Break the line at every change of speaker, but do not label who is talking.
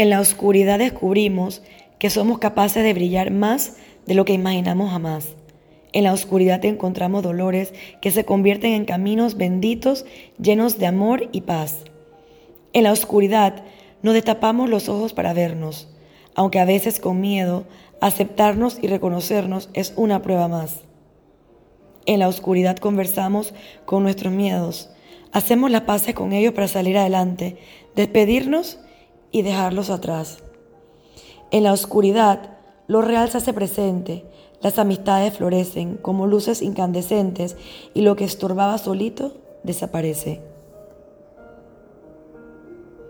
En la oscuridad descubrimos que somos capaces de brillar más de lo que imaginamos jamás. En la oscuridad encontramos dolores que se convierten en caminos benditos llenos de amor y paz. En la oscuridad nos destapamos los ojos para vernos, aunque a veces con miedo, aceptarnos y reconocernos es una prueba más. En la oscuridad conversamos con nuestros miedos, hacemos las paces con ellos para salir adelante, despedirnos y dejarlos atrás. En la oscuridad, lo real se hace presente, las amistades florecen como luces incandescentes y lo que estorbaba solito desaparece.